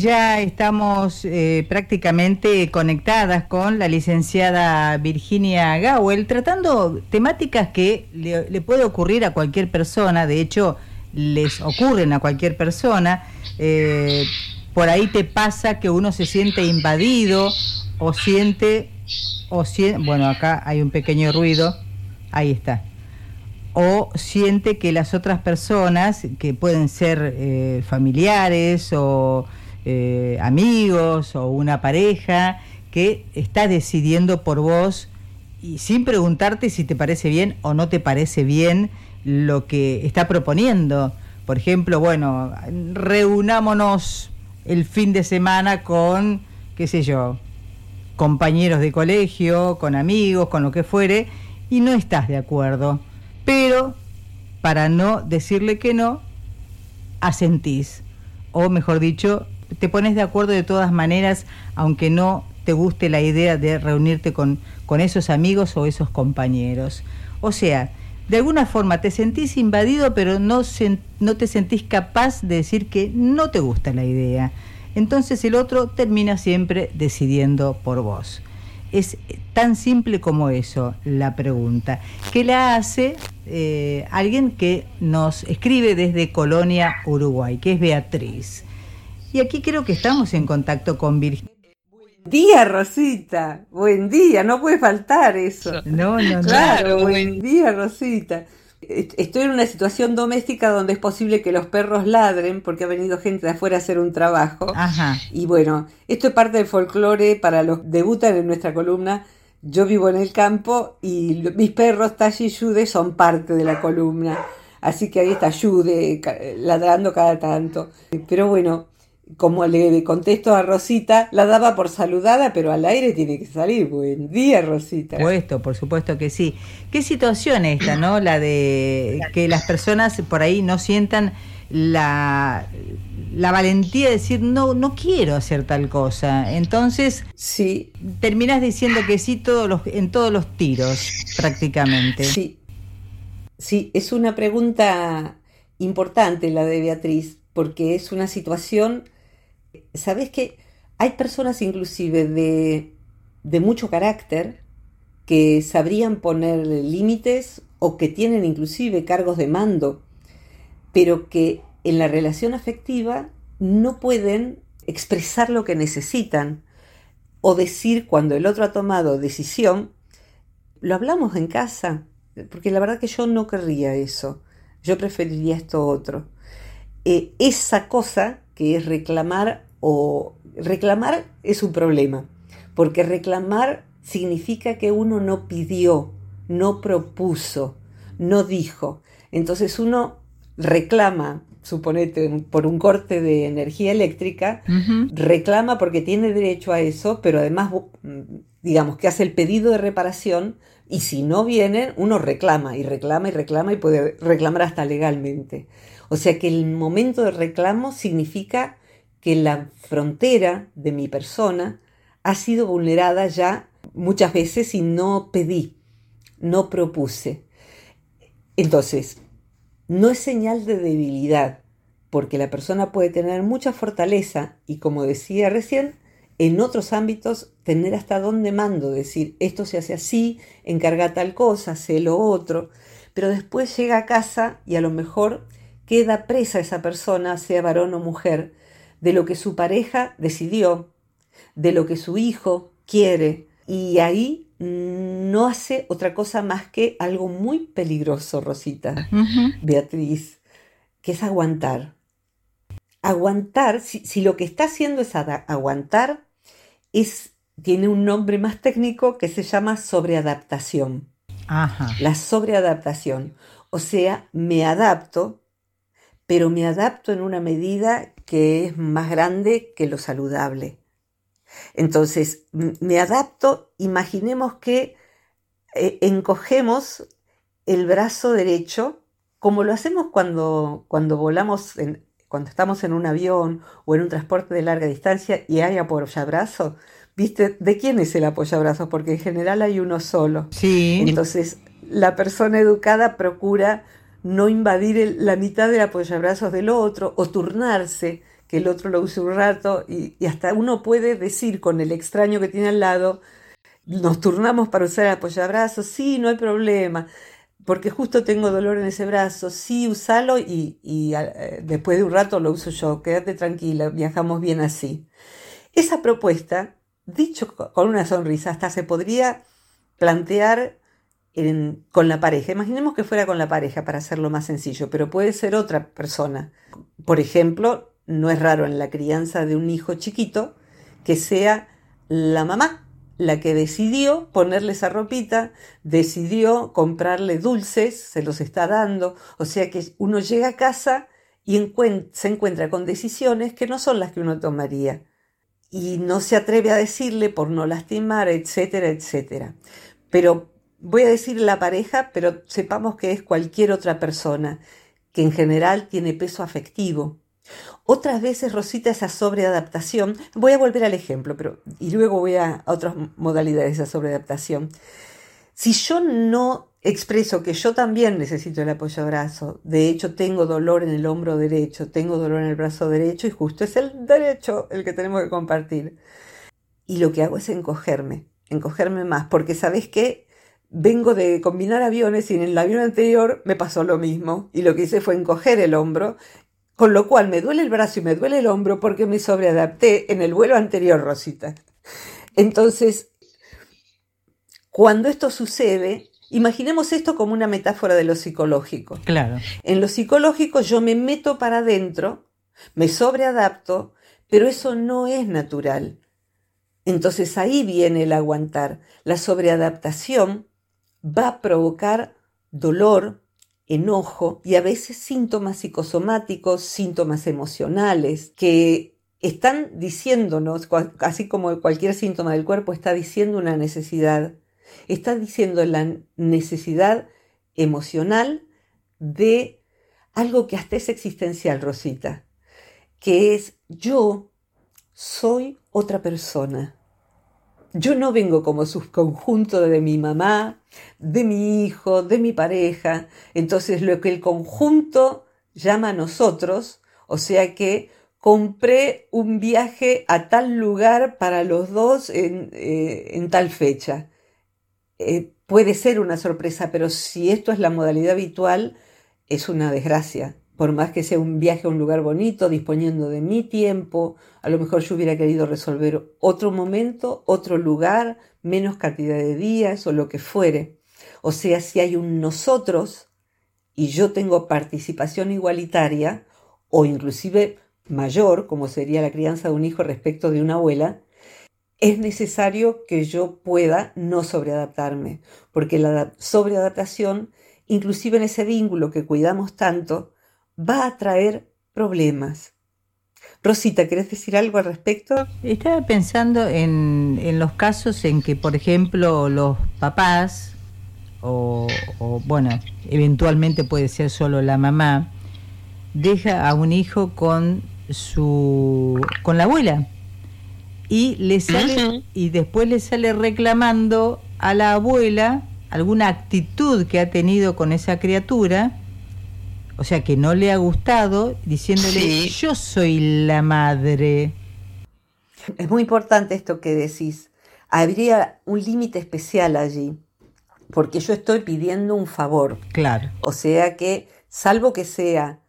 Ya estamos eh, prácticamente conectadas con la licenciada Virginia Gawel, tratando temáticas que le, puede ocurrir a cualquier persona, de hecho les ocurren a cualquier persona. Eh, por ahí te pasa que uno se siente invadido o siente, o siente, bueno, acá hay un pequeño ruido, ahí está o siente que las otras personas, que pueden ser eh, familiares o eh, amigos o una pareja, que está decidiendo por vos y sin preguntarte si te parece bien o no te parece bien lo que está proponiendo. Por ejemplo, bueno, reunámonos el fin de semana con, qué sé yo, compañeros de colegio, con amigos, con lo que fuere, y no estás de acuerdo pero para no decirle que no, asentís. O mejor dicho, te pones de acuerdo de todas maneras, aunque no te guste la idea de reunirte con, con esos amigos o esos compañeros. O sea, de alguna forma te sentís invadido, pero no, no te sentís capaz de decir que no te gusta la idea. Entonces el otro termina siempre decidiendo por vos. Es tan simple como eso la pregunta, que la hace eh, alguien que nos escribe desde Colonia, Uruguay, que es Beatriz. Y aquí creo que estamos en contacto con Virginia. Buen día, Rosita. Buen día, no puede faltar eso. No, no, no. Claro, buen día, Rosita. Estoy en una situación doméstica donde es posible que los perros ladren porque ha venido gente de afuera a hacer un trabajo. Ajá. Y bueno, esto es parte del folclore para los que debutan en nuestra columna. Yo vivo en el campo y mis perros, Tashi y Jude, son parte de la columna. Así que ahí está Jude ladrando cada tanto. Pero bueno, como le contesto a Rosita, la daba por saludada, pero al aire tiene que salir. Buen día, Rosita. Por supuesto, por supuesto que sí. ¿Qué situación esta, no? La de que las personas por ahí no sientan la, la valentía de decir no, no quiero hacer tal cosa. Entonces, sí. terminas diciendo que sí todos los, en todos los tiros, prácticamente. Sí. Sí, es una pregunta importante la de Beatriz, porque es una situación ¿sabes que hay personas inclusive de, de mucho carácter que sabrían poner límites o que tienen inclusive cargos de mando, pero que en la relación afectiva no pueden expresar lo que necesitan o decir cuando el otro ha tomado decisión, lo hablamos en casa, porque la verdad que yo no querría eso, yo preferiría esto otro. Eh, esa cosa que es reclamar o reclamar es un problema, porque reclamar significa que uno no pidió, no propuso, no dijo. Entonces uno reclama, suponete, por un corte de energía eléctrica, reclama porque tiene derecho a eso, pero además, digamos, que hace el pedido de reparación y si no vienen, uno reclama y reclama y reclama y puede reclamar hasta legalmente. O sea que el momento de reclamo significa que la frontera de mi persona ha sido vulnerada ya muchas veces y no pedí, no propuse. Entonces, no es señal de debilidad, porque la persona puede tener mucha fortaleza y, como decía recién, en otros ámbitos tener hasta dónde mando, decir, esto se hace así, encarga tal cosa, sé lo otro, pero después llega a casa y a lo mejor queda presa esa persona, sea varón o mujer, de lo que su pareja decidió, de lo que su hijo quiere. Y ahí no hace otra cosa más que algo muy peligroso, Rosita, Beatriz, que es aguantar. Aguantar, si, lo que está haciendo es aguantar, es, tiene un nombre más técnico que se llama sobreadaptación. La sobreadaptación. O sea, me adapto, pero me adapto en una medida que es más grande que lo saludable. Entonces, me adapto, imaginemos que eh, encogemos el brazo derecho, como lo hacemos cuando, cuando volamos, cuando estamos en un avión o en un transporte de larga distancia y hay apoyabrazo. ¿Viste? ¿De quién es el apoyabrazo? Porque en general hay uno solo. Sí. Entonces, la persona educada procura no invadir la mitad del apoyabrazos del otro o turnarse, que el otro lo use un rato y, hasta uno puede decir con el extraño que tiene al lado, nos turnamos para usar el apoyabrazos, sí, no hay problema, porque justo tengo dolor en ese brazo, sí, usalo y, y eh, después de un rato lo uso yo, quédate tranquila, viajamos bien así. Esa propuesta, dicho con una sonrisa, hasta se podría plantear con la pareja. Imaginemos que fuera con la pareja para hacerlo más sencillo, pero puede ser otra persona. Por ejemplo, no es raro en la crianza de un hijo chiquito que sea la mamá la que decidió ponerle esa ropita, decidió comprarle dulces, se los está dando, o sea que uno llega a casa y se encuentra con decisiones que no son las que uno tomaría y no se atreve a decirle por no lastimar, etcétera, etcétera. Pero voy a decir la pareja, pero sepamos que es cualquier otra persona, que en general tiene peso afectivo. Otras veces, Rosita, esa sobreadaptación, voy a volver al ejemplo, pero, y luego voy a, otras modalidades de sobreadaptación. Si yo no expreso que yo también necesito el apoyo brazo, de hecho tengo dolor en el hombro derecho, tengo dolor en el brazo derecho y justo es el derecho el que tenemos que compartir. Y lo que hago es encogerme, encogerme más, porque sabes qué, vengo de combinar aviones y en el avión anterior me pasó lo mismo y lo que hice fue encoger el hombro, con lo cual me duele el brazo y me duele el hombro porque me sobreadapté en el vuelo anterior, Rosita. Entonces, cuando esto sucede, imaginemos esto como una metáfora de lo psicológico. Claro. En lo psicológico yo me meto para adentro, me sobreadapto, pero eso no es natural. Entonces ahí viene el aguantar. La sobreadaptación va a provocar dolor, enojo y a veces síntomas psicosomáticos, síntomas emocionales que están diciéndonos, así como cualquier síntoma del cuerpo está diciendo una necesidad, está diciendo la necesidad emocional de algo que hasta es existencial, Rosita, que es yo soy otra persona. Yo no vengo como subconjunto de mi mamá, de mi hijo, de mi pareja. Entonces lo que el conjunto llama a nosotros, o sea que compré un viaje a tal lugar para los dos en, eh, tal fecha. Eh, puede ser una sorpresa, pero si esto es la modalidad habitual, es una desgracia por más que sea un viaje a un lugar bonito, disponiendo de mi tiempo, a lo mejor yo hubiera querido resolver otro momento, otro lugar, menos cantidad de días o lo que fuere. O sea, si hay un nosotros y yo tengo participación igualitaria o inclusive mayor, como sería la crianza de un hijo respecto de una abuela, es necesario que yo pueda no sobreadaptarme, porque la sobreadaptación, inclusive en ese vínculo que cuidamos tanto, va a traer problemas. Rosita, ¿querés decir algo al respecto? Estaba pensando en, los casos en que, por ejemplo, los papás, o, bueno, eventualmente puede ser solo la mamá, deja a un hijo con su con la abuela y le sale y después le sale reclamando a la abuela alguna actitud que ha tenido con esa criatura o sea, que no le ha gustado, diciéndole, yo soy la madre. Es muy importante esto que decís. Habría un límite especial allí, porque yo estoy pidiendo un favor. Claro. O sea que, salvo que sea,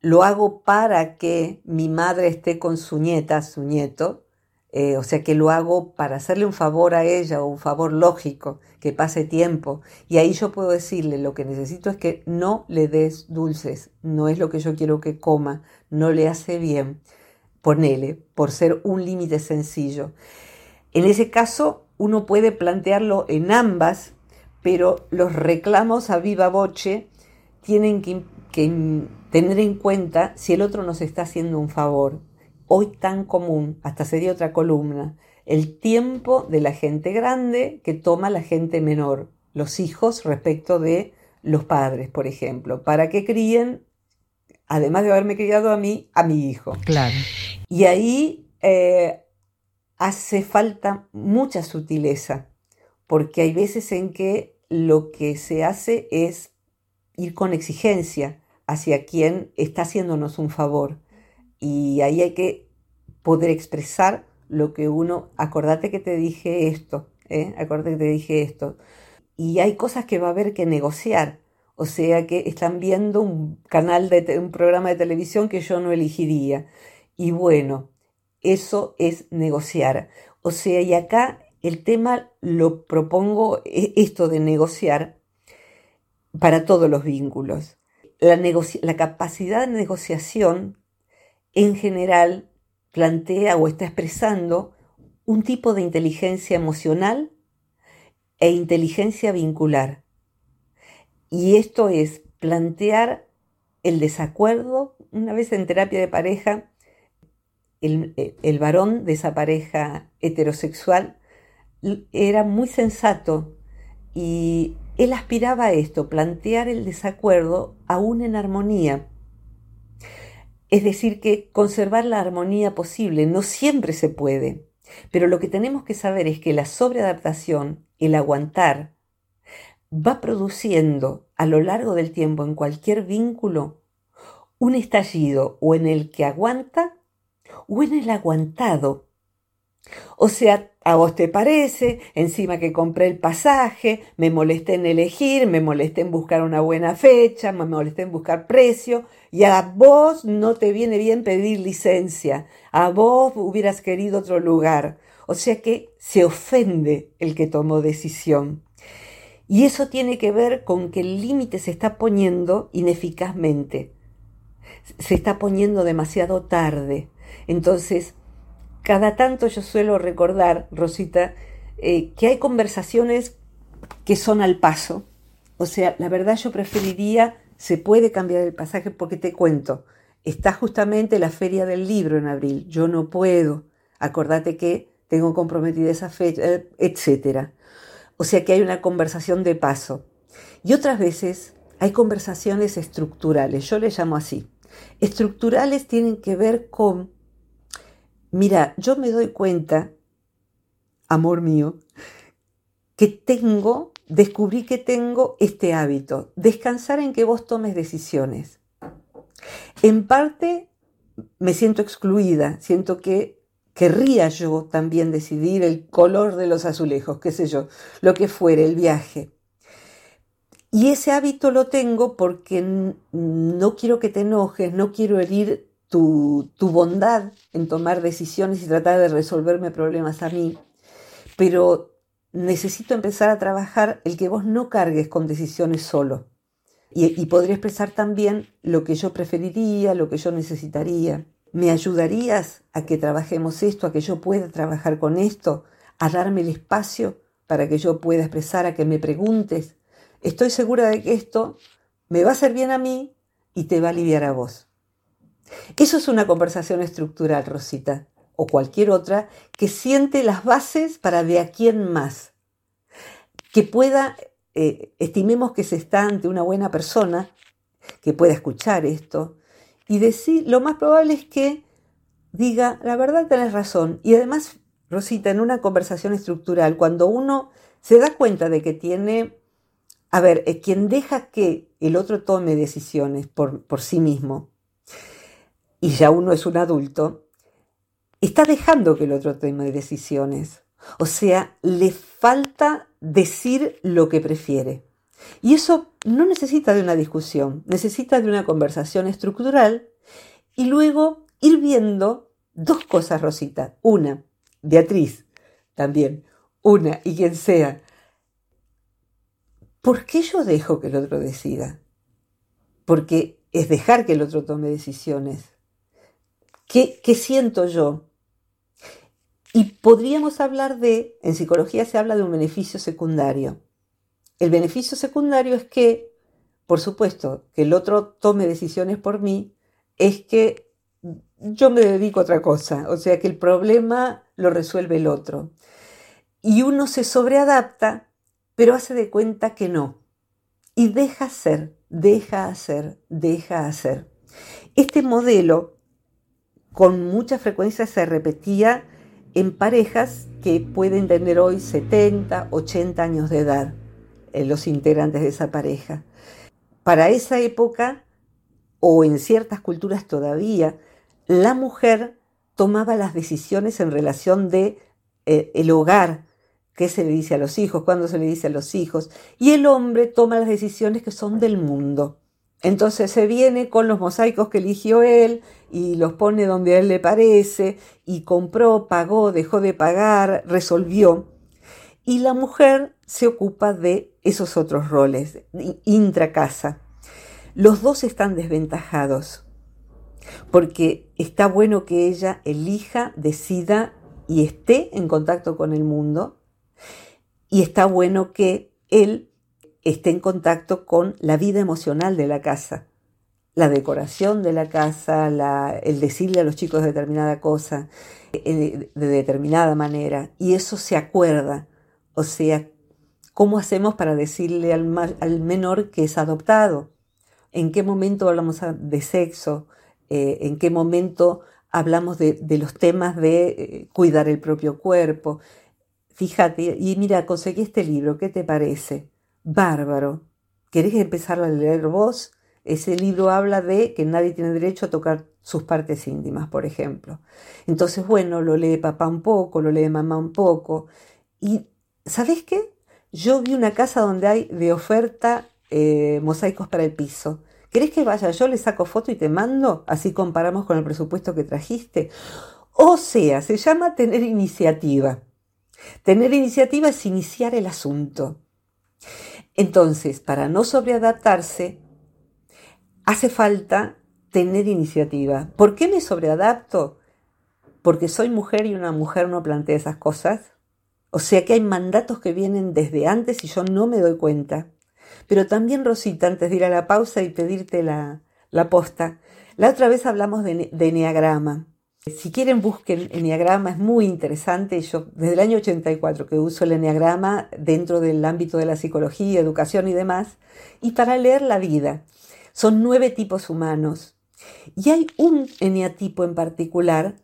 lo hago para que mi madre esté con su nieta, su nieto, eh, o sea que lo hago para hacerle un favor a ella o un favor lógico, que pase tiempo. Y ahí yo puedo decirle, lo que necesito es que no le des dulces, no es lo que yo quiero que coma, no le hace bien. Ponele, por ser un límite sencillo. En ese caso, uno puede plantearlo en ambas, pero los reclamos a viva voce tienen que tener en cuenta si el otro nos está haciendo un favor hoy tan común, hasta sería otra columna, el tiempo de la gente grande que toma la gente menor, los hijos respecto de los padres, por ejemplo, para que críen, además de haberme criado a mí, a mi hijo. Claro. Y ahí eh, hace falta mucha sutileza, porque hay veces en que lo que se hace es ir con exigencia hacia quien está haciéndonos un favor y ahí hay que poder expresar lo que uno, acordate que te dije esto, ¿eh? acordate que te dije esto. Y hay cosas que va a haber que negociar. O sea que están viendo un canal de un programa de televisión que yo no elegiría. Y bueno, eso es negociar. O sea, y acá el tema lo propongo e, esto de negociar para todos los vínculos. La, la capacidad de negociación en general plantea o está expresando un tipo de inteligencia emocional e inteligencia vincular. Y esto es plantear el desacuerdo. Una vez en terapia de pareja, el, el varón de esa pareja heterosexual era muy sensato y él aspiraba a esto, plantear el desacuerdo aún en armonía. Es decir, que conservar la armonía posible no siempre se puede, pero lo que tenemos que saber es que la sobreadaptación, el aguantar, va produciendo a lo largo del tiempo en cualquier vínculo un estallido o en el que aguanta o en el aguantado o sea, a vos te parece, encima que compré el pasaje, me molesté en elegir, me molesté en buscar una buena fecha, me molesté en buscar precio, y a vos no te viene bien pedir licencia, a vos hubieras querido otro lugar. O sea que se ofende el que tomó decisión. Y eso tiene que ver con que el límite se está poniendo ineficazmente, se está poniendo demasiado tarde. Entonces, cada tanto yo suelo recordar, Rosita, eh, que hay conversaciones que son al paso. O sea, la verdad yo preferiría, se puede cambiar el pasaje porque te cuento, está justamente la feria del libro en abril, yo no puedo, acordate que tengo comprometida esa fecha, eh, etc. O sea que hay una conversación de paso. Y otras veces hay conversaciones estructurales, yo le llamo así. Estructurales tienen que ver con Mira, yo me doy cuenta, amor mío, que tengo, descubrí que tengo este hábito, descansar en que vos tomes decisiones. En parte me siento excluida, siento que querría yo también decidir el color de los azulejos, qué sé yo, lo que fuere, el viaje. Y ese hábito lo tengo porque no quiero que te enojes, no quiero herir tu, bondad en tomar decisiones y tratar de resolverme problemas a mí, pero necesito empezar a trabajar el que vos no cargues con decisiones solo. Y, y, podría expresar también lo que yo preferiría, lo que yo necesitaría. ¿Me ayudarías a que trabajemos esto, a que yo pueda trabajar con esto, a darme el espacio para que yo pueda expresar, a que me preguntes? Estoy segura de que esto me va a hacer bien a mí y te va a aliviar a vos. Eso es una conversación estructural, Rosita, o cualquier otra, que siente las bases para de aquí en más. Que pueda, eh, estimemos que se está ante una buena persona, que pueda escuchar esto, y decir, lo más probable es que diga, la verdad tenés razón. Y además, Rosita, en una conversación estructural, cuando uno se da cuenta de que tiene, a ver, eh, quien deja que el otro tome decisiones por, por sí mismo, y ya uno es un adulto, está dejando que el otro tome decisiones. O sea, le falta decir lo que prefiere. Y eso no necesita de una discusión, necesita de una conversación estructural y luego ir viendo dos cosas, Rosita. Una, Beatriz, también. Una, y quien sea. ¿Por qué yo dejo que el otro decida? Porque es dejar que el otro tome decisiones. ¿Qué, siento yo? Y podríamos hablar de, en psicología se habla de un beneficio secundario. El beneficio secundario es que, por supuesto, que el otro tome decisiones por mí, es que yo me dedico a otra cosa, o sea que el problema lo resuelve el otro. Y uno se sobreadapta, pero hace de cuenta que no. Y deja hacer, deja hacer, deja hacer. Este modelo con mucha frecuencia se repetía en parejas que pueden tener hoy 70, 80 años de edad, eh, los integrantes de esa pareja. Para esa época, o en ciertas culturas todavía, la mujer tomaba las decisiones en relación de eh, el hogar, qué se le dice a los hijos, cuándo se le dice a los hijos, y el hombre toma las decisiones que son del mundo. Entonces se viene con los mosaicos que eligió él y los pone donde a él le parece, y compró, pagó, dejó de pagar, resolvió. Y la mujer se ocupa de esos otros roles, intracasa. Los dos están desventajados, porque está bueno que ella elija, decida y esté en contacto con el mundo, y está bueno que él esté en contacto con la vida emocional de la casa, la decoración de la casa, el decirle a los chicos determinada cosa, eh, de determinada manera, y eso se acuerda, o sea, ¿cómo hacemos para decirle al, menor que es adoptado? ¿En qué momento hablamos de sexo? Eh, ¿En qué momento hablamos de, los temas de eh, cuidar el propio cuerpo? Fíjate, y mira, conseguí este libro, ¿qué te parece? Bárbaro. ¿Querés empezar a leer vos? Ese libro habla de que nadie tiene derecho a tocar sus partes íntimas, por ejemplo. Entonces, bueno, lo lee papá un poco, lo lee mamá un poco. Y, ¿sabes qué? Yo vi una casa donde hay de oferta eh, mosaicos para el piso. ¿Querés que vaya yo, le saco foto y te mando? Así comparamos con el presupuesto que trajiste. O sea, se llama tener iniciativa. Tener iniciativa es iniciar el asunto. Entonces, para no sobreadaptarse, hace falta tener iniciativa. ¿Por qué me sobreadapto? Porque soy mujer y una mujer no plantea esas cosas. O sea que hay mandatos que vienen desde antes y yo no me doy cuenta. Pero también, Rosita, antes de ir a la pausa y pedirte la, la posta, la otra vez hablamos de, de Enneagrama. Si quieren, busquen Enneagrama, es muy interesante. Yo desde el año 84 que uso el Enneagrama dentro del ámbito de la psicología, educación y demás, y para leer la vida. Son nueve tipos humanos. Y hay un eneatipo en particular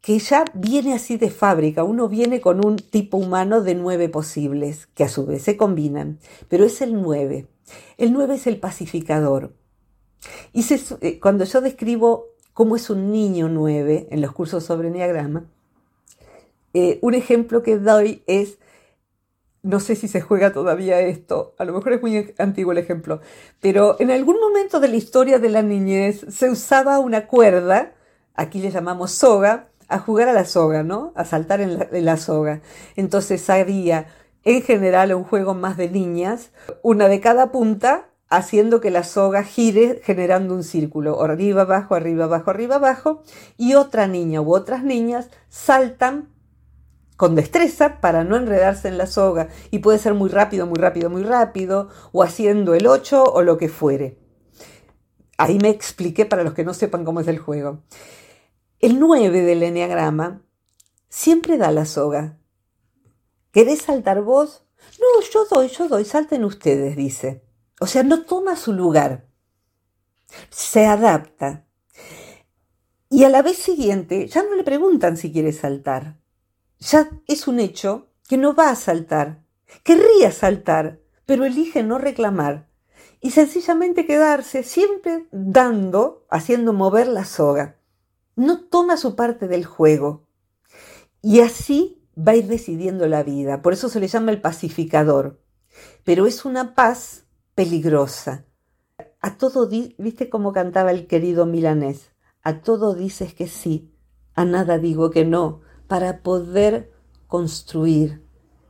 que ya viene así de fábrica. Uno viene con un tipo humano de nueve posibles, que a su vez se combinan, pero es el nueve. El nueve es el pacificador. Y eh, cuando yo describo cómo es un niño nueve en los cursos sobre Enneagrama, eh, un ejemplo que doy es, no sé si se juega todavía esto, a lo mejor es muy antiguo el ejemplo, pero en algún momento de la historia de la niñez se usaba una cuerda, aquí le llamamos soga, a jugar a la soga, ¿no? A saltar en la, en la soga. Entonces había en general un juego más de niñas, una de cada punta haciendo que la soga gire generando un círculo, arriba, abajo, arriba, abajo, arriba, abajo, y otra niña u otras niñas saltan con destreza para no enredarse en la soga y puede ser muy rápido, muy rápido, muy rápido, o haciendo el 8 o lo que fuere. Ahí me expliqué para los que no sepan cómo es el juego. El 9 del enneagrama siempre da la soga. ¿Querés saltar vos? No, yo doy, yo doy, salten ustedes, dice. O sea, no toma su lugar, se adapta. Y a la vez siguiente ya no le preguntan si quiere saltar. Ya es un hecho que no va a saltar. Querría saltar, pero elige no reclamar y sencillamente quedarse siempre dando, haciendo mover la soga. No toma su parte del juego. Y así va a ir decidiendo la vida. Por eso se le llama el pacificador. Pero es una paz peligrosa. A todo, viste cómo cantaba el querido milanés, a todo dices que sí, a nada digo que no, para poder construir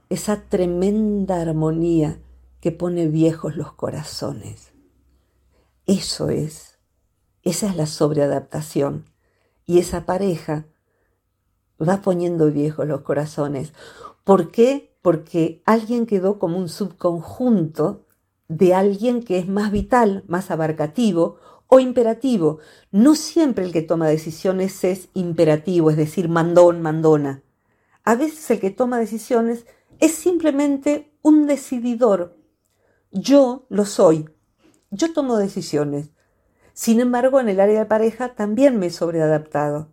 esa tremenda armonía que pone viejos los corazones. Eso es, esa es la sobreadaptación. Y esa pareja va poniendo viejos los corazones. ¿Por qué? Porque alguien quedó como un subconjunto de alguien que es más vital, más abarcativo o imperativo. No siempre el que toma decisiones es imperativo, es decir, mandón, mandona. A veces el que toma decisiones es simplemente un decididor. Yo lo soy. Yo tomo decisiones. Sin embargo, en el área de pareja también me he sobreadaptado.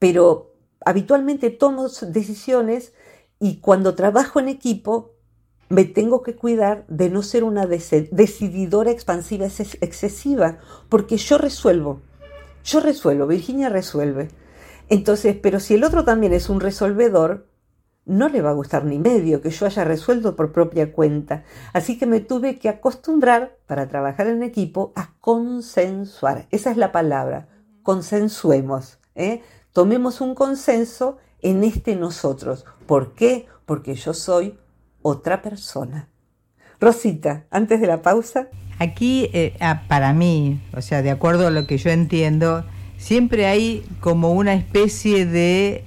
Pero habitualmente tomo decisiones y cuando trabajo en equipo me tengo que cuidar de no ser una decididora expansiva excesiva, porque yo resuelvo. yo resuelvo, Virginia resuelve. Entonces, pero si el otro también es un resolvedor, no le va a gustar ni medio que yo haya resuelto por propia cuenta. Así que me tuve que acostumbrar para trabajar en equipo a consensuar. Esa es la palabra. Consensuemos. ¿eh? Tomemos un consenso en este nosotros. ¿Por qué? Porque yo soy otra persona. Rosita, antes de la pausa. Aquí, eh, ah, para mí, o sea, de acuerdo a lo que yo entiendo, siempre hay como una especie de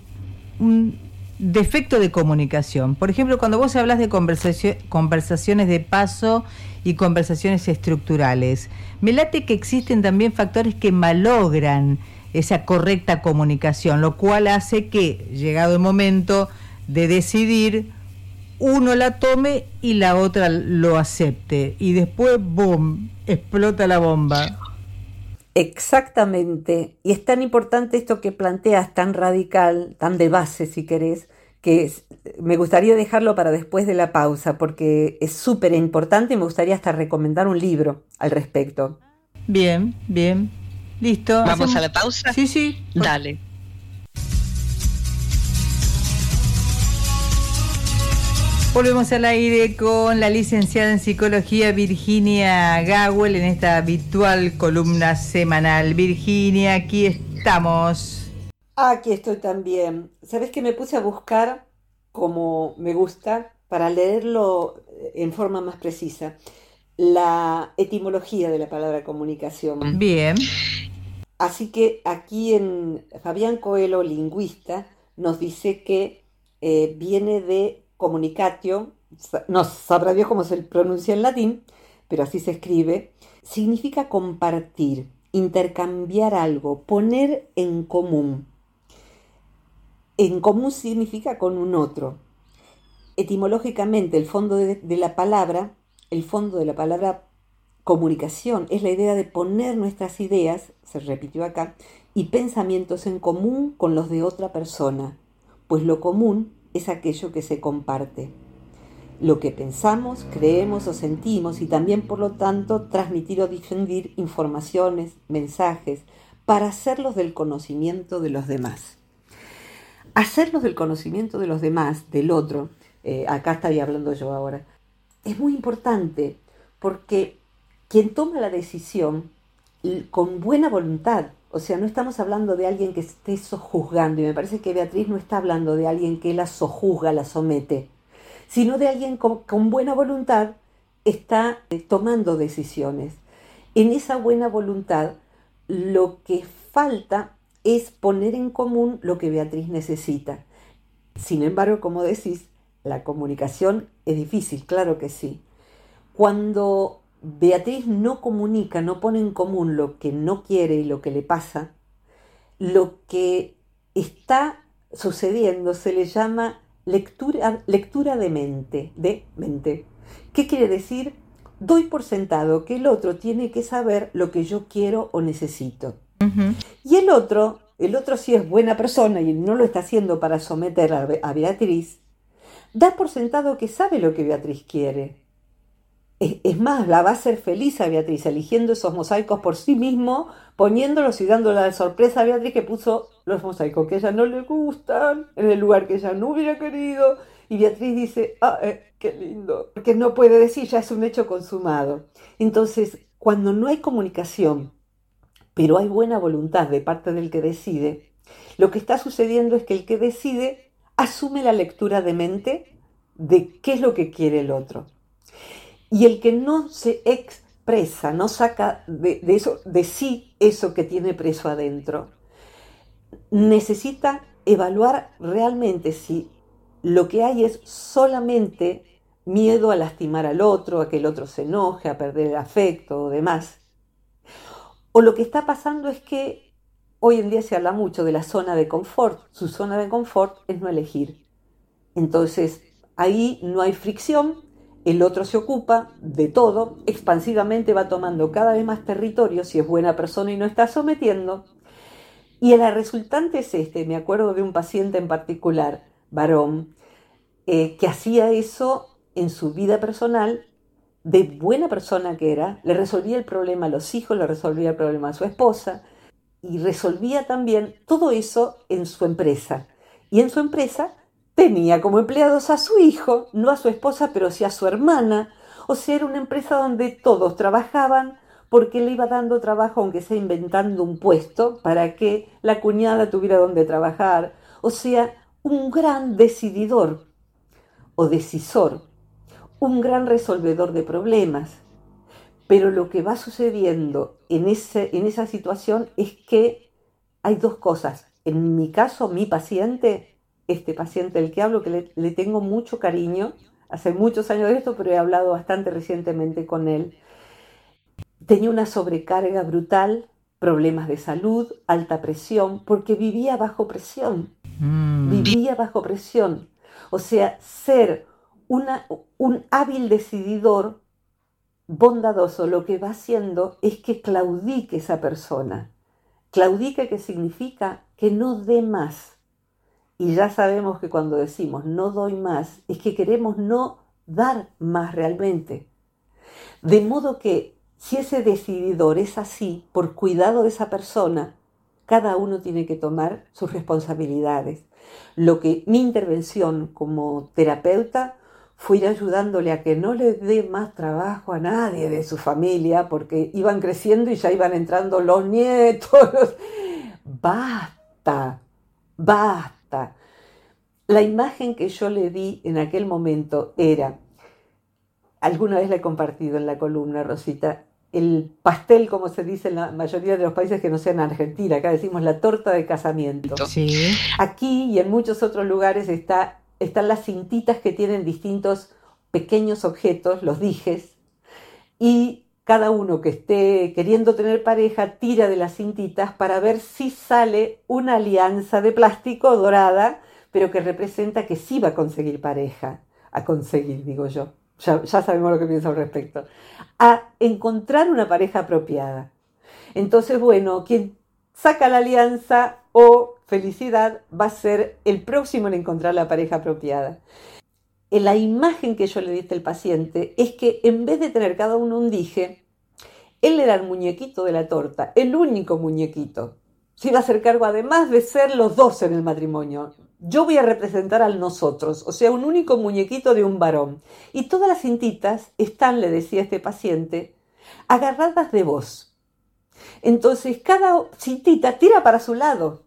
un defecto de comunicación. Por ejemplo, cuando vos hablas de conversaciones de paso y conversaciones estructurales, me late que existen también factores que malogran esa correcta comunicación, lo cual hace que, llegado el momento de decidir, uno la tome y la otra lo acepte. Y después, ¡boom!, explota la bomba. Exactamente. Y es tan importante esto que planteas, tan radical, tan de base, si querés, que me gustaría dejarlo para después de la pausa, porque es súper importante y me gustaría hasta recomendar un libro al respecto. Bien, bien. Listo. ¿Vamos a la pausa? Sí, sí. Dale. Volvemos al aire con la licenciada en psicología Virginia Gawel en esta habitual columna semanal. Virginia, aquí estamos. Aquí estoy también. ¿Sabes que me puse a buscar como me gusta para leerlo en forma más precisa? La etimología de la palabra comunicación. Bien. Así que aquí en Fabián Coelho, lingüista, nos dice que eh, viene de comunicatio, no sabrá Dios cómo se pronuncia en latín, pero así se escribe, significa compartir, intercambiar algo, poner en común. En común significa con un otro. Etimológicamente, el fondo de, de la palabra, el fondo de la palabra comunicación es la idea de poner nuestras ideas, se repitió acá, y pensamientos en común con los de otra persona, pues lo común es aquello que se comparte. Lo que pensamos, creemos o sentimos y también por lo tanto transmitir o difundir informaciones, mensajes, para hacerlos del conocimiento de los demás. Hacerlos del conocimiento de los demás, del otro, eh, acá estaría hablando yo ahora, es muy importante porque quien toma la decisión con buena voluntad, o sea, no estamos hablando de alguien que esté sojuzgando, y me parece que Beatriz no está hablando de alguien que la sojuzga, la somete, sino de alguien con, con buena voluntad está eh, tomando decisiones. En esa buena voluntad, lo que falta es poner en común lo que Beatriz necesita. Sin embargo, como decís, la comunicación es difícil, claro que sí. Cuando Beatriz no comunica, no pone en común lo que no quiere y lo que le pasa, lo que está sucediendo se le llama lectura, lectura de mente, de mente. ¿Qué quiere decir? Doy por sentado que el otro tiene que saber lo que yo quiero o necesito. Y el otro, el otro si es buena persona y no lo está haciendo para someter a Beatriz, da por sentado que sabe lo que Beatriz quiere es, más, la va a hacer feliz a Beatriz, eligiendo esos mosaicos por sí mismo, poniéndolos y dándole la sorpresa a Beatriz que puso los mosaicos que a ella no le gustan, en el lugar que ella no hubiera querido. Y Beatriz dice, ah, eh, qué lindo, porque no puede decir, ya es un hecho consumado. Entonces, cuando no hay comunicación, pero hay buena voluntad de parte del que decide, lo que está sucediendo es que el que decide asume la lectura de mente de qué es lo que quiere el otro. Y el que no se expresa, no saca de, eso, de sí eso que tiene preso adentro, necesita evaluar realmente si lo que hay es solamente miedo a lastimar al otro, a que el otro se enoje, a perder el afecto o demás. O lo que está pasando es que hoy en día se habla mucho de la zona de confort. Su zona de confort es no elegir. Entonces, ahí no hay fricción, el otro se ocupa de todo, expansivamente va tomando cada vez más territorio si es buena persona y no está sometiendo. Y el resultante es este, me acuerdo de un paciente en particular, varón, eh, que hacía eso en su vida personal, de buena persona que era, le resolvía el problema a los hijos, le resolvía el problema a su esposa, y resolvía también todo eso en su empresa. Y en su empresa tenía como empleados a su hijo, no a su esposa, pero sí a su hermana. O sea, era una empresa donde todos trabajaban porque le iba dando trabajo, aunque sea inventando un puesto, para que la cuñada tuviera donde trabajar. O sea, un gran decididor o decisor, un gran resolvedor de problemas. Pero lo que va sucediendo en, ese, en esa situación es que hay dos cosas. En mi caso, mi paciente, este paciente del que hablo, que le, le tengo mucho cariño, hace muchos años de esto, pero he hablado bastante recientemente con él, tenía una sobrecarga brutal, problemas de salud, alta presión, porque vivía bajo presión. Mm. Vivía bajo presión. O sea, ser una, un hábil decididor bondadoso lo que va haciendo es que claudique esa persona. Claudique que significa que no dé más. Y ya sabemos que cuando decimos no doy más, es que queremos no dar más realmente. De modo que si ese decididor es así, por cuidado de esa persona, cada uno tiene que tomar sus responsabilidades. Lo que mi intervención como terapeuta fui ayudándole a que no le dé más trabajo a nadie de su familia, porque iban creciendo y ya iban entrando los nietos. Basta, basta. La imagen que yo le di en aquel momento era, alguna vez la he compartido en la columna, Rosita, el pastel, como se dice en la mayoría de los países que no sean Argentina, acá decimos la torta de casamiento. Aquí y en muchos otros lugares está están las cintitas que tienen distintos pequeños objetos, los dijes, y cada uno que esté queriendo tener pareja tira de las cintitas para ver si sale una alianza de plástico dorada, pero que representa que sí va a conseguir pareja, a conseguir, digo yo, ya, sabemos lo que pienso al respecto, a encontrar una pareja apropiada. Entonces, bueno, quien saca la alianza o felicidad va a ser el próximo en encontrar la pareja apropiada. La imagen que yo le diste al paciente es que en vez de tener cada uno un dije, él era el muñequito de la torta, el único muñequito. Se iba a hacer cargo además de ser los dos en el matrimonio. Yo voy a representar al nosotros, o sea, un único muñequito de un varón. Y todas las cintitas están, le decía este paciente, agarradas de vos. Entonces cada cintita tira para su lado.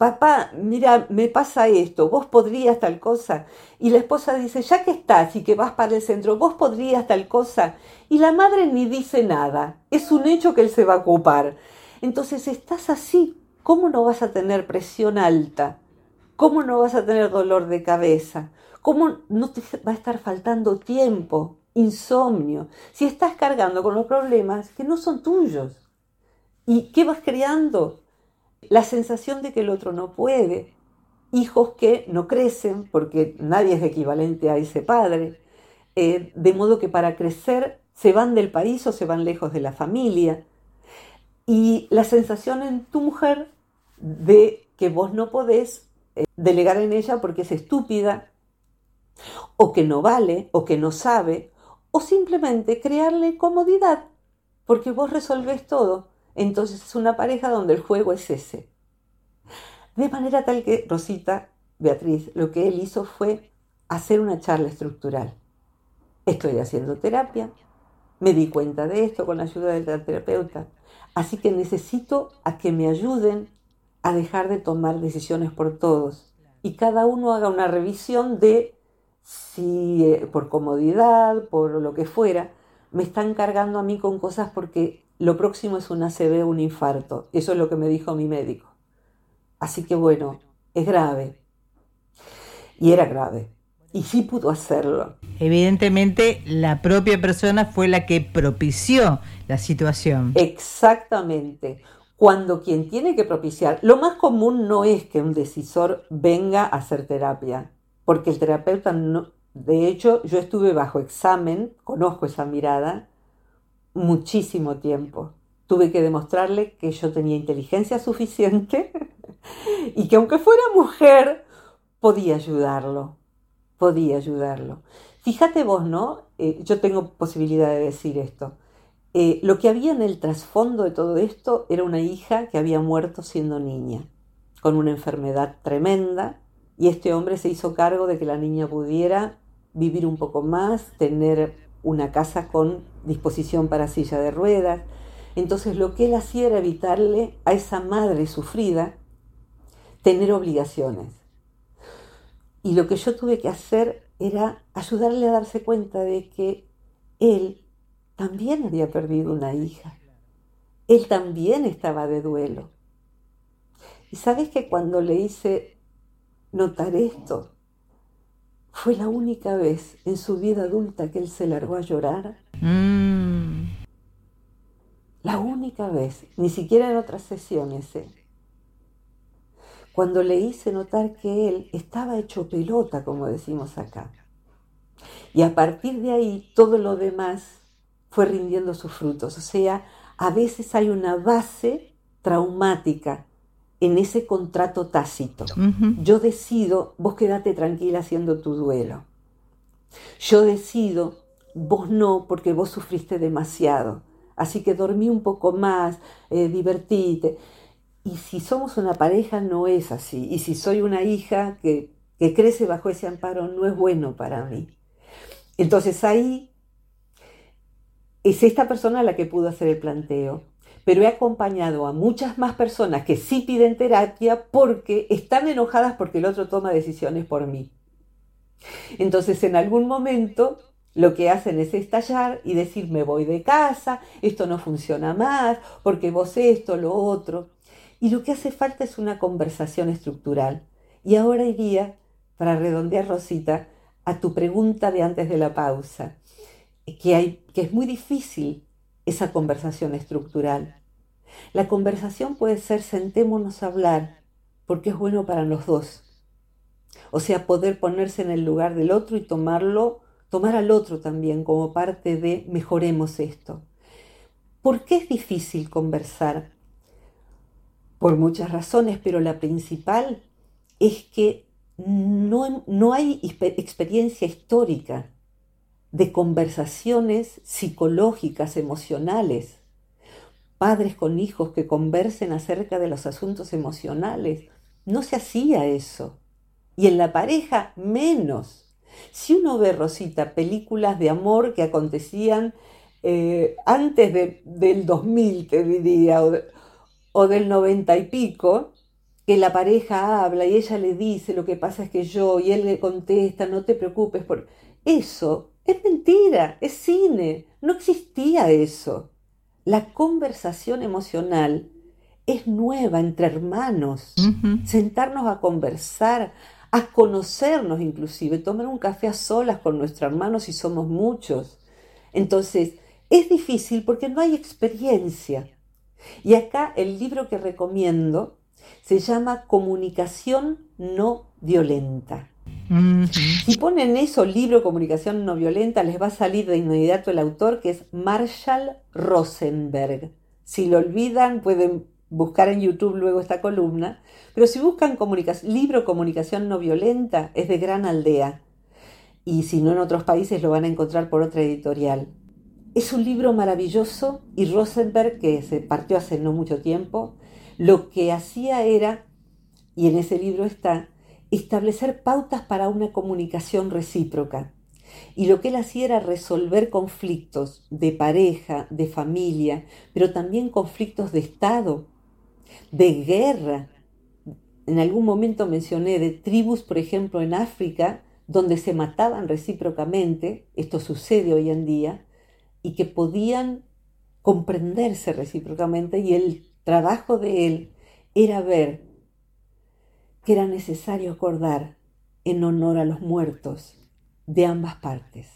Papá, mira, me pasa esto, vos podrías tal cosa. Y la esposa dice, ya que estás y que vas para el centro, vos podrías tal cosa. Y la madre ni dice nada. Es un hecho que él se va a ocupar. Entonces estás así. ¿Cómo no vas a tener presión alta? ¿Cómo no vas a tener dolor de cabeza? ¿Cómo no te va a estar faltando tiempo, insomnio? Si estás cargando con los problemas que no son tuyos. ¿Y qué vas creando? La sensación de que el otro no puede. Hijos que no crecen porque nadie es equivalente a ese padre. Eh, de modo que para crecer se van del país o se van lejos de la familia. Y la sensación en tu mujer de que vos no podés eh, delegar en ella porque es estúpida, o que no vale, o que no sabe, o simplemente crearle comodidad, porque vos resolvés todo. Entonces es una pareja donde el juego es ese. De manera tal que Rosita, Beatriz, lo que él hizo fue hacer una charla estructural. Estoy haciendo terapia, me di cuenta de esto con la ayuda del terapeuta, así que necesito a que me ayuden a dejar de tomar decisiones por todos y cada uno haga una revisión de si eh, por comodidad, por lo que fuera, me están cargando a mí con cosas porque lo próximo es un ACV, un infarto. Eso es lo que me dijo mi médico. Así que bueno, es grave. Y era grave. Y sí pudo hacerlo. Evidentemente, la propia persona fue la que propició la situación. Exactamente. Cuando quien tiene que propiciar, lo más común no es que un decisor venga a hacer terapia, porque el terapeuta no, de hecho, yo estuve bajo examen, conozco esa mirada, muchísimo tiempo. Tuve que demostrarle que yo tenía inteligencia suficiente y que aunque fuera mujer, podía ayudarlo, podía ayudarlo. Fíjate vos, ¿no? Eh, yo tengo posibilidad de decir esto. Eh, lo que había en el trasfondo de todo esto era una hija que había muerto siendo niña, con una enfermedad tremenda, y este hombre se hizo cargo de que la niña pudiera vivir un poco más, tener una casa con disposición para silla de ruedas. Entonces lo que él hacía era evitarle a esa madre sufrida tener obligaciones. Y lo que yo tuve que hacer era ayudarle a darse cuenta de que él también había perdido una hija. Él también estaba de duelo. Y sabes que cuando le hice notar esto, fue la única vez en su vida adulta que él se largó a llorar. Mm. La única vez, ni siquiera en otras sesiones. ¿eh? Cuando le hice notar que él estaba hecho pelota, como decimos acá. Y a partir de ahí, todo lo demás fue rindiendo sus frutos. O sea, a veces hay una base traumática en ese contrato tácito. Yo decido, vos quédate tranquila haciendo tu duelo. Yo decido, vos no, porque vos sufriste demasiado. Así que dormí un poco más, eh, divertite. Y si somos una pareja, no es así. Y si soy una hija que, que crece bajo ese amparo, no es bueno para mí. Entonces ahí es esta persona la que pudo hacer el planteo, pero he acompañado a muchas más personas que sí piden terapia porque están enojadas porque el otro toma decisiones por mí. Entonces en algún momento lo que hacen es estallar y decir me voy de casa, esto no funciona más, porque vos esto, lo otro. Y lo que hace falta es una conversación estructural. Y ahora iría, para redondear Rosita, a tu pregunta de antes de la pausa que, hay, que es muy difícil esa conversación estructural. La conversación puede ser sentémonos a hablar porque es bueno para los dos. O sea, poder ponerse en el lugar del otro y tomarlo, tomar al otro también como parte de mejoremos esto. ¿Por qué es difícil conversar? Por muchas razones, pero la principal es que no, no hay experiencia histórica de conversaciones psicológicas, emocionales. Padres con hijos que conversen acerca de los asuntos emocionales. No se hacía eso. Y en la pareja menos. Si uno ve, Rosita, películas de amor que acontecían eh, antes del 2000, te diría, o, o del 90 y pico, que la pareja habla y ella le dice lo que pasa es que yo, y él le contesta, no te preocupes por eso es mentira, es cine, no existía eso. La conversación emocional es nueva entre hermanos. Sentarnos a conversar, a conocernos inclusive, tomar un café a solas con nuestros hermanos si somos muchos. Entonces, es difícil porque no hay experiencia. Y acá el libro que recomiendo se llama Comunicación no violenta. Si ponen eso, libro Comunicación no violenta, les va a salir de inmediato el autor que es Marshall Rosenberg. Si lo olvidan, pueden buscar en YouTube luego esta columna. Pero si buscan libro Comunicación no violenta, es de Gran Aldea. Y si no en otros países, lo van a encontrar por otra editorial. Es un libro maravilloso y Rosenberg, que se partió hace no mucho tiempo, lo que hacía era, y en ese libro está, establecer pautas para una comunicación recíproca. Y lo que él hacía era resolver conflictos de pareja, de familia, pero también conflictos de Estado, de guerra. En algún momento mencioné de tribus, por ejemplo, en África, donde se mataban recíprocamente, esto sucede hoy en día, y que podían comprenderse recíprocamente y el trabajo de él era ver que era necesario acordar en honor a los muertos de ambas partes,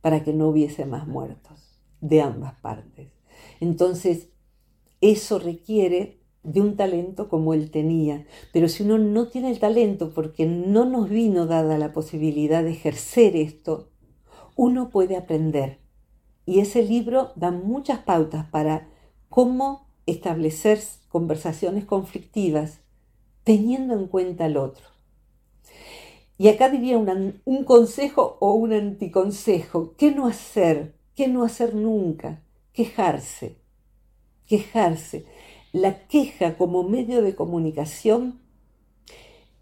para que no hubiese más muertos de ambas partes. Entonces, eso requiere de un talento como él tenía, pero si uno no tiene el talento porque no nos vino dada la posibilidad de ejercer esto, uno puede aprender. Y ese libro da muchas pautas para cómo establecer conversaciones conflictivas teniendo en cuenta al otro. Y acá diría un consejo o un anticonsejo. ¿Qué no hacer? ¿Qué no hacer nunca? quejarse, quejarse. La queja como medio de comunicación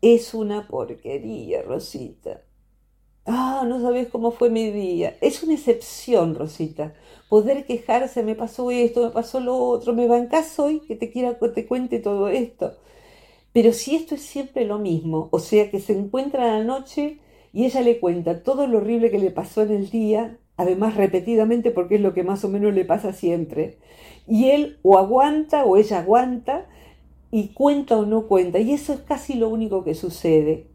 es una porquería, Rosita. Ah, no sabes cómo fue mi día. Es una excepción, Rosita. Poder quejarse, me pasó esto, me pasó lo otro, me bancás hoy que te quiera que te cuente todo esto. Pero si esto es siempre lo mismo, o sea que se encuentra a la noche y ella le cuenta todo lo horrible que le pasó en el día, además repetidamente porque es lo que más o menos le pasa siempre, y él o aguanta o ella aguanta y cuenta o no cuenta, y eso es casi lo único que sucede.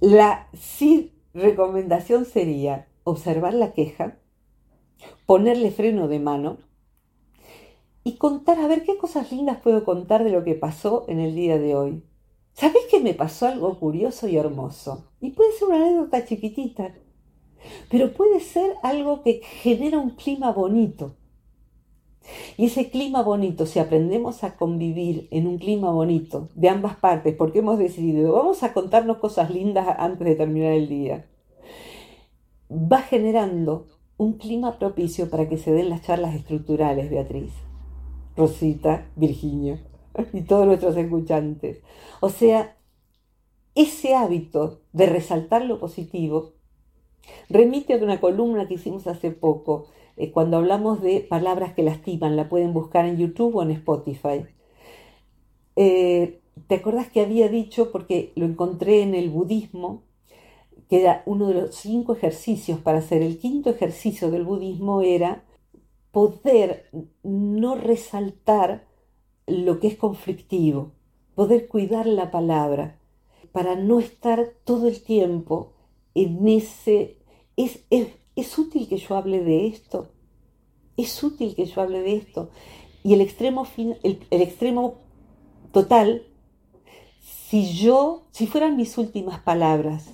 La sí recomendación sería observar la queja, ponerle freno de mano y contar, a ver qué cosas lindas puedo contar de lo que pasó en el día de hoy. ¿Sabés que me pasó algo curioso y hermoso? Y puede ser una anécdota chiquitita, pero puede ser algo que genera un clima bonito. Y ese clima bonito, si aprendemos a convivir en un clima bonito de ambas partes, porque hemos decidido, vamos a contarnos cosas lindas antes de terminar el día, va generando un clima propicio para que se den las charlas estructurales, Beatriz, Rosita, Virginia y todos nuestros escuchantes. O sea, ese hábito de resaltar lo positivo remite a una columna que hicimos hace poco eh, cuando hablamos de palabras que lastiman, la pueden buscar en YouTube o en Spotify. Eh, ¿Te acuerdas que había dicho, porque lo encontré en el budismo, que era uno de los cinco ejercicios para hacer? El quinto ejercicio del budismo era poder no resaltar lo que es conflictivo, poder cuidar la palabra, para no estar todo el tiempo en ese... Es, es, ¿Es útil que yo hable de esto? ¿Es útil que yo hable de esto? Y el extremo, el, extremo total, si yo, si fueran mis últimas palabras,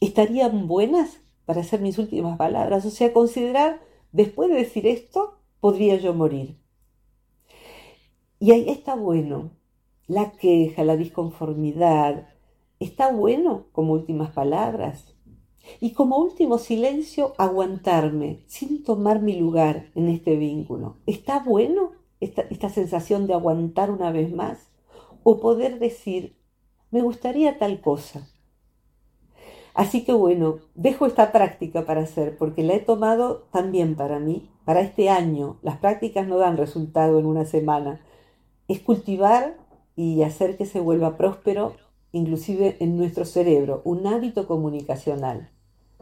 ¿estarían buenas para ser mis últimas palabras? O sea, considerar, después de decir esto, podría yo morir. Y ahí está bueno, la queja, la disconformidad, está bueno como últimas palabras. Y como último silencio, aguantarme sin tomar mi lugar en este vínculo. ¿Está bueno esta, sensación de aguantar una vez más? O poder decir, me gustaría tal cosa. Así que bueno, dejo esta práctica para hacer porque la he tomado también para mí, para este año. Las prácticas no dan resultado en una semana. Es cultivar y hacer que se vuelva próspero, inclusive en nuestro cerebro, un hábito comunicacional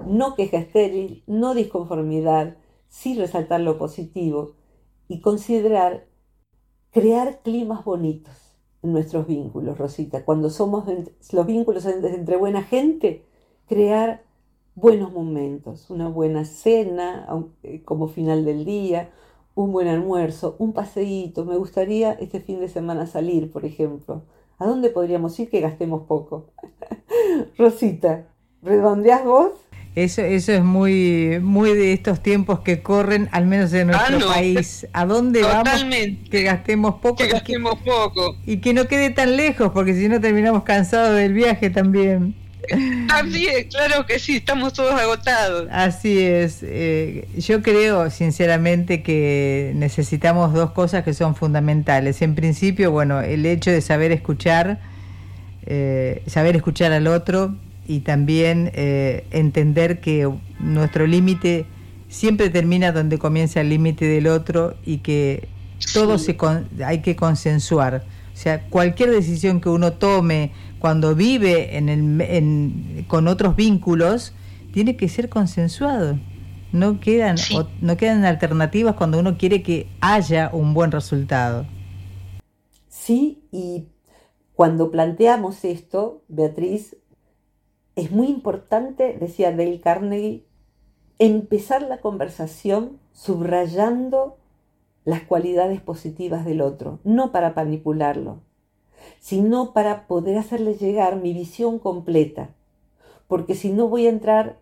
no queja estéril, no disconformidad, sí resaltar lo positivo y considerar crear climas bonitos en nuestros vínculos, Rosita. Cuando somos los vínculos entre buena gente, crear buenos momentos, una buena cena eh, como final del día, un buen almuerzo, un paseíto. Me gustaría este fin de semana salir, por ejemplo. ¿A dónde podríamos ir que gastemos poco? Rosita, ¿redondeás vos? Eso, eso es muy, muy de estos tiempos que corren, al menos en nuestro ah, país. ¿A dónde vamos? Que gastemos poco. Que gastemos poco. Y que no quede tan lejos, porque si no terminamos cansados del viaje también. También, claro que sí, estamos todos agotados. Así es. Eh, yo creo, sinceramente, que necesitamos dos cosas que son fundamentales. En principio, bueno, el hecho de saber escuchar, eh, saber escuchar al otro, y también eh, entender que nuestro límite siempre termina donde comienza el límite del otro y que todo se hay que consensuar. O sea, cualquier decisión que uno tome cuando vive en el, con otros vínculos tiene que ser consensuado. No quedan, no quedan alternativas cuando uno quiere que haya un buen resultado. Sí, y cuando planteamos esto, Beatriz, es muy importante, decía Dale Carnegie, empezar la conversación subrayando las cualidades positivas del otro, no para manipularlo, sino para poder hacerle llegar mi visión completa, porque si no voy a entrar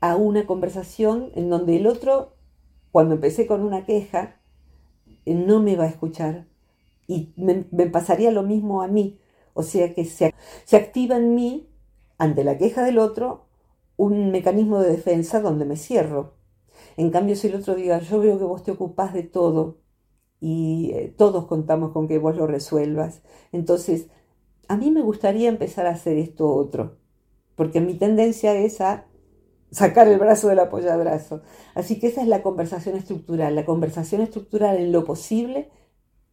a una conversación en donde el otro, cuando empecé con una queja, eh, no me va a escuchar. Y me, pasaría lo mismo a mí, o sea que se, se activa en mí ante la queja del otro, un mecanismo de defensa donde me cierro. En cambio, si el otro diga, yo veo que vos te ocupás de todo y eh, todos contamos con que vos lo resuelvas, entonces a mí me gustaría empezar a hacer esto otro, porque mi tendencia es a sacar el brazo del apoyabrazo. Así que esa es la conversación estructural. La conversación estructural en lo posible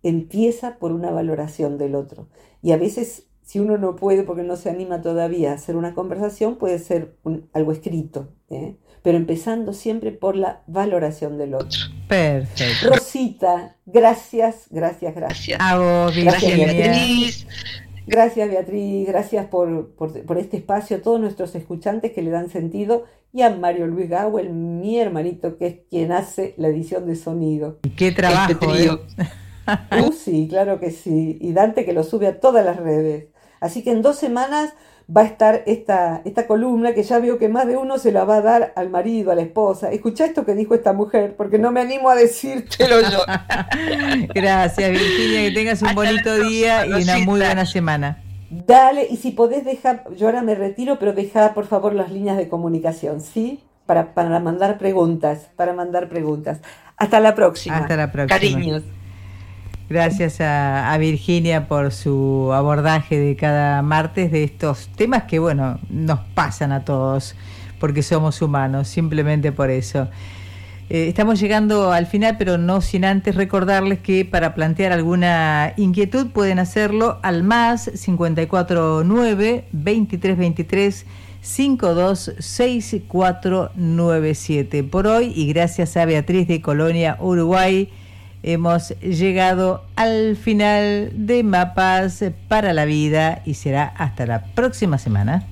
empieza por una valoración del otro. Y a veces, si uno no puede, porque no se anima todavía a hacer una conversación, puede ser algo escrito. ¿eh? Pero empezando siempre por la valoración del otro. Perfecto. Rosita, gracias, gracias, gracias. A vos, Gracias, Beatriz. Gracias Beatriz, gracias por, por, por, este espacio, a todos nuestros escuchantes que le dan sentido y a Mario Luis Gawel, mi hermanito, que es quien hace la edición de sonido. Qué trabajo. Este trío. ¿eh? Uh, sí, claro que sí. Y Dante que lo sube a todas las redes. Así que en dos semanas va a estar esta, esta columna que ya veo que más de uno se la va a dar al marido, a la esposa. Escucha esto que dijo esta mujer, porque no me animo a decírtelo yo. Gracias, Virginia, que tengas un Hasta bonito día y una muy buena semana. Dale, y si podés dejar, yo ahora me retiro, pero deja por favor las líneas de comunicación, ¿sí? Para, para mandar preguntas, para mandar preguntas. Hasta la próxima. Hasta la próxima. Cariños. Gracias a, Virginia por su abordaje de cada martes de estos temas que, bueno, nos pasan a todos, porque somos humanos, simplemente por eso. Eh, estamos llegando al final, pero no sin antes recordarles que para plantear alguna inquietud pueden hacerlo al más 549 2323 526497. Por hoy, y gracias a Beatriz de Colonia, Uruguay, hemos llegado al final de Mapas para la Vida y será hasta la próxima semana.